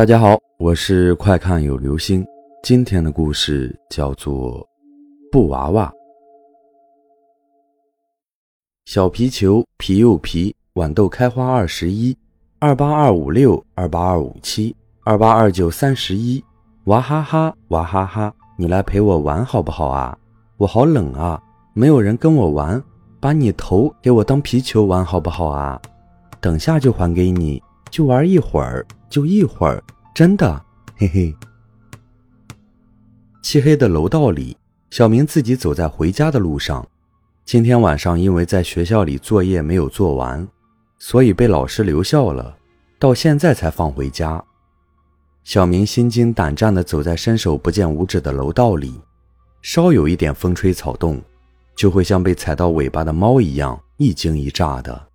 大家好，我是快看有流星。今天的故事叫做《布娃娃》。小皮球皮又皮，豌豆开花二十一，二八二五六，二八二五七，二八二九三十一，娃哈哈娃哈哈，你来陪我玩好不好啊？我好冷啊，没有人跟我玩，把你头给我当皮球玩好不好啊？等下就还给你，就玩一会儿。就一会儿，真的，嘿嘿。漆黑的楼道里，小明自己走在回家的路上。今天晚上因为在学校里作业没有做完，所以被老师留校了，到现在才放回家。小明心惊胆战地走在伸手不见五指的楼道里，稍有一点风吹草动，就会像被踩到尾巴的猫一样一惊一乍的。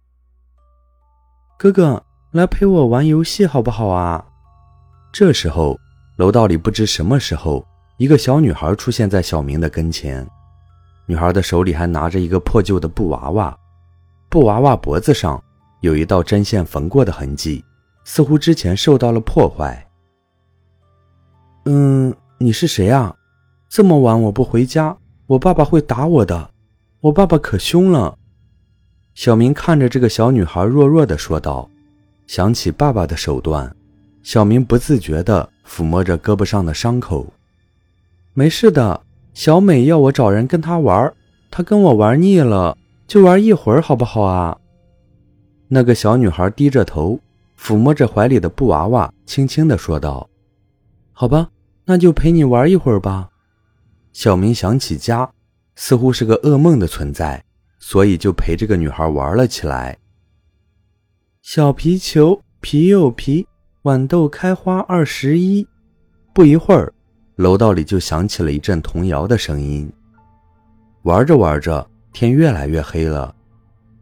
哥哥。来陪我玩游戏好不好啊？这时候，楼道里不知什么时候，一个小女孩出现在小明的跟前。女孩的手里还拿着一个破旧的布娃娃，布娃娃脖子上有一道针线缝过的痕迹，似乎之前受到了破坏。嗯，你是谁啊？这么晚我不回家，我爸爸会打我的。我爸爸可凶了。小明看着这个小女孩，弱弱的说道。想起爸爸的手段，小明不自觉地抚摸着胳膊上的伤口。没事的，小美要我找人跟她玩，她跟我玩腻了，就玩一会儿，好不好啊？那个小女孩低着头，抚摸着怀里的布娃娃，轻轻地说道：“好吧，那就陪你玩一会儿吧。”小明想起家，似乎是个噩梦的存在，所以就陪这个女孩玩了起来。小皮球皮又皮，豌豆开花二十一。不一会儿，楼道里就响起了一阵童谣的声音。玩着玩着，天越来越黑了，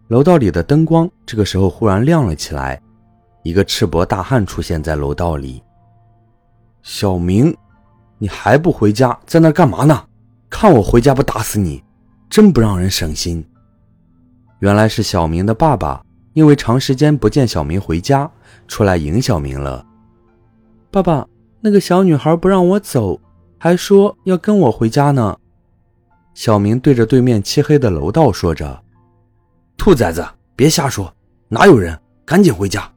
楼道里的灯光这个时候忽然亮了起来。一个赤膊大汉出现在楼道里。小明，你还不回家，在那干嘛呢？看我回家不打死你！真不让人省心。原来是小明的爸爸。因为长时间不见小明回家，出来迎小明了。爸爸，那个小女孩不让我走，还说要跟我回家呢。小明对着对面漆黑的楼道说着：“兔崽子，别瞎说，哪有人？赶紧回家。”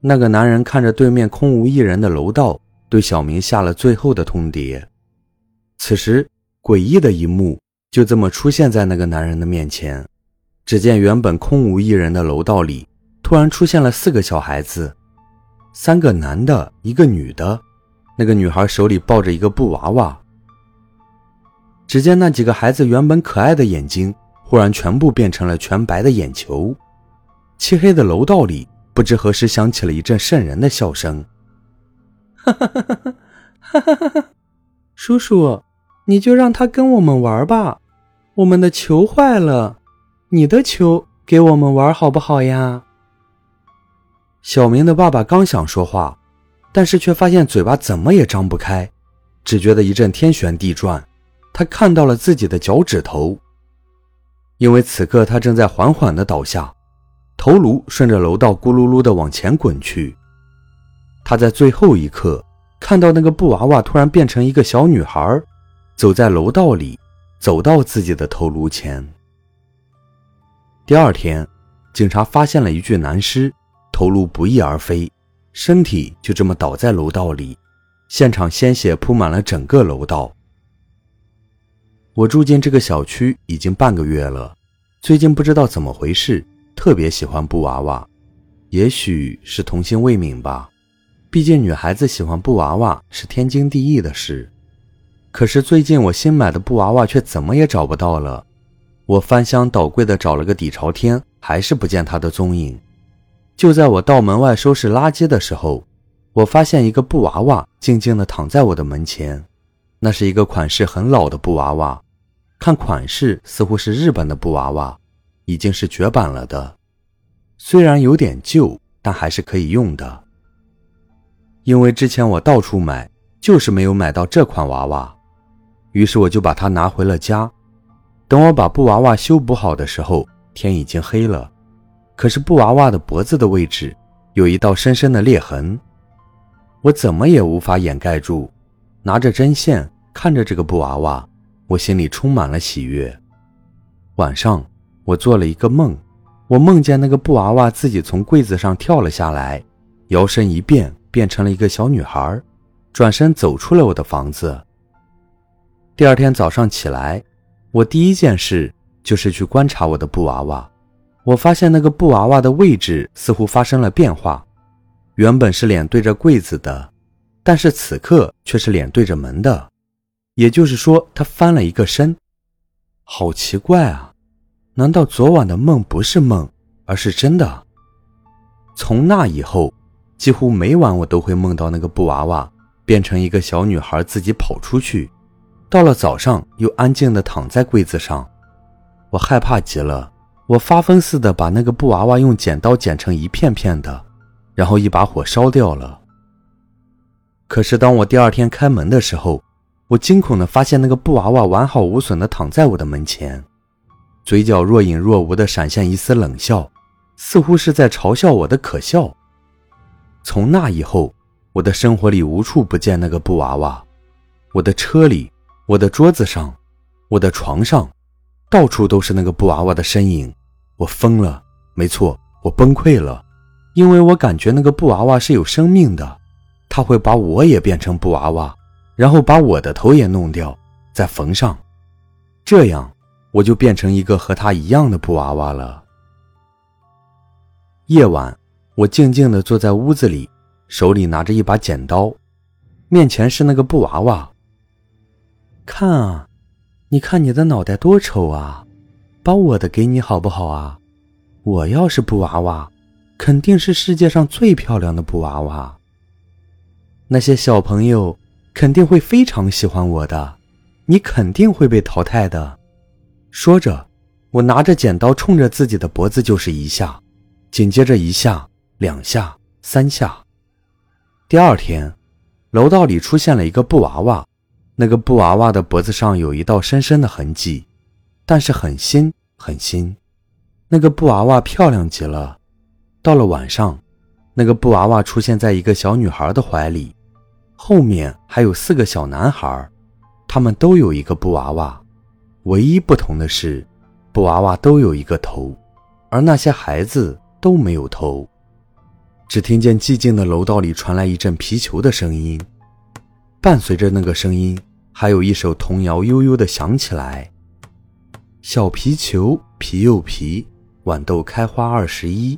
那个男人看着对面空无一人的楼道，对小明下了最后的通牒。此时，诡异的一幕就这么出现在那个男人的面前。只见原本空无一人的楼道里，突然出现了四个小孩子，三个男的，一个女的，那个女孩手里抱着一个布娃娃。只见那几个孩子原本可爱的眼睛忽然全部变成了全白的眼球，漆黑的楼道里不知何时响起了一阵瘆人的笑声。哈哈哈哈哈哈，叔叔，你就让他跟我们玩吧，我们的球坏了。你的球给我们玩好不好呀？小明的爸爸刚想说话，但是却发现嘴巴怎么也张不开，只觉得一阵天旋地转。他看到了自己的脚趾头，因为此刻他正在缓缓的倒下，头颅顺着楼道咕噜噜的往前滚去。他在最后一刻看到那个布娃娃突然变成一个小女孩，走在楼道里，走到自己的头颅前。第二天，警察发现了一具男尸，头颅不翼而飞，身体就这么倒在楼道里，现场鲜血铺满了整个楼道。我住进这个小区已经半个月了，最近不知道怎么回事，特别喜欢布娃娃，也许是童心未泯吧。毕竟女孩子喜欢布娃娃是天经地义的事。可是最近我新买的布娃娃却怎么也找不到了。我翻箱倒柜的找了个底朝天，还是不见他的踪影。就在我到门外收拾垃圾的时候，我发现一个布娃娃静静地躺在我的门前。那是一个款式很老的布娃娃，看款式似乎是日本的布娃娃，已经是绝版了的。虽然有点旧，但还是可以用的。因为之前我到处买，就是没有买到这款娃娃，于是我就把它拿回了家。等我把布娃娃修补好的时候，天已经黑了。可是布娃娃的脖子的位置有一道深深的裂痕，我怎么也无法掩盖住，拿着针线看着这个布娃娃，我心里充满了喜悦。晚上，我做了一个梦，我梦见那个布娃娃自己从柜子上跳了下来，摇身一变变成了一个小女孩，转身走出了我的房子。第二天早上起来，我第一件事就是去观察我的布娃娃。我发现那个布娃娃的位置似乎发生了变化，原本是脸对着柜子的，但是此刻却是脸对着门的，也就是说，它翻了一个身。好奇怪啊！难道昨晚的梦不是梦，而是真的？从那以后，几乎每晚我都会梦到那个布娃娃变成一个小女孩，自己跑出去，到了早上又安静地躺在柜子上。我害怕极了。我发疯似的把那个布娃娃用剪刀剪成一片片的，然后一把火烧掉了。可是当我第二天开门的时候，我惊恐地发现那个布娃娃完好无损地躺在我的门前，嘴角若隐若无地闪现一丝冷笑，似乎是在嘲笑我的可笑。从那以后，我的生活里无处不见那个布娃娃，我的车里，我的桌子上，我的床上，到处都是那个布娃娃的身影。我疯了，没错，我崩溃了，因为我感觉那个布娃娃是有生命的，它会把我也变成布娃娃，然后把我的头也弄掉，再缝上，这样我就变成一个和它一样的布娃娃了。夜晚，我静静地坐在屋子里，手里拿着一把剪刀，面前是那个布娃娃。看啊，你看你的脑袋多丑啊！把我的给你好不好啊？我要是布娃娃，肯定是世界上最漂亮的布娃娃。那些小朋友肯定会非常喜欢我的，你肯定会被淘汰的。说着，我拿着剪刀冲着自己的脖子就是一下，紧接着一下、两下、三下。第二天，楼道里出现了一个布娃娃，那个布娃娃的脖子上有一道深深的痕迹，但是很新。很新，那个布娃娃漂亮极了。到了晚上，那个布娃娃出现在一个小女孩的怀里，后面还有四个小男孩，他们都有一个布娃娃，唯一不同的是，布娃娃都有一个头，而那些孩子都没有头。只听见寂静的楼道里传来一阵皮球的声音，伴随着那个声音，还有一首童谣悠悠地响起来。小皮球皮又皮，豌豆开花二十一，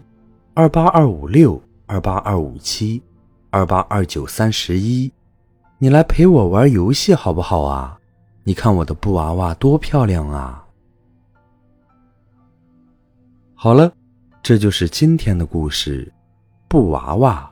二八二五六，二八二五七，二八二九三十一，你来陪我玩游戏好不好啊？你看我的布娃娃多漂亮啊！好了，这就是今天的故事，布娃娃。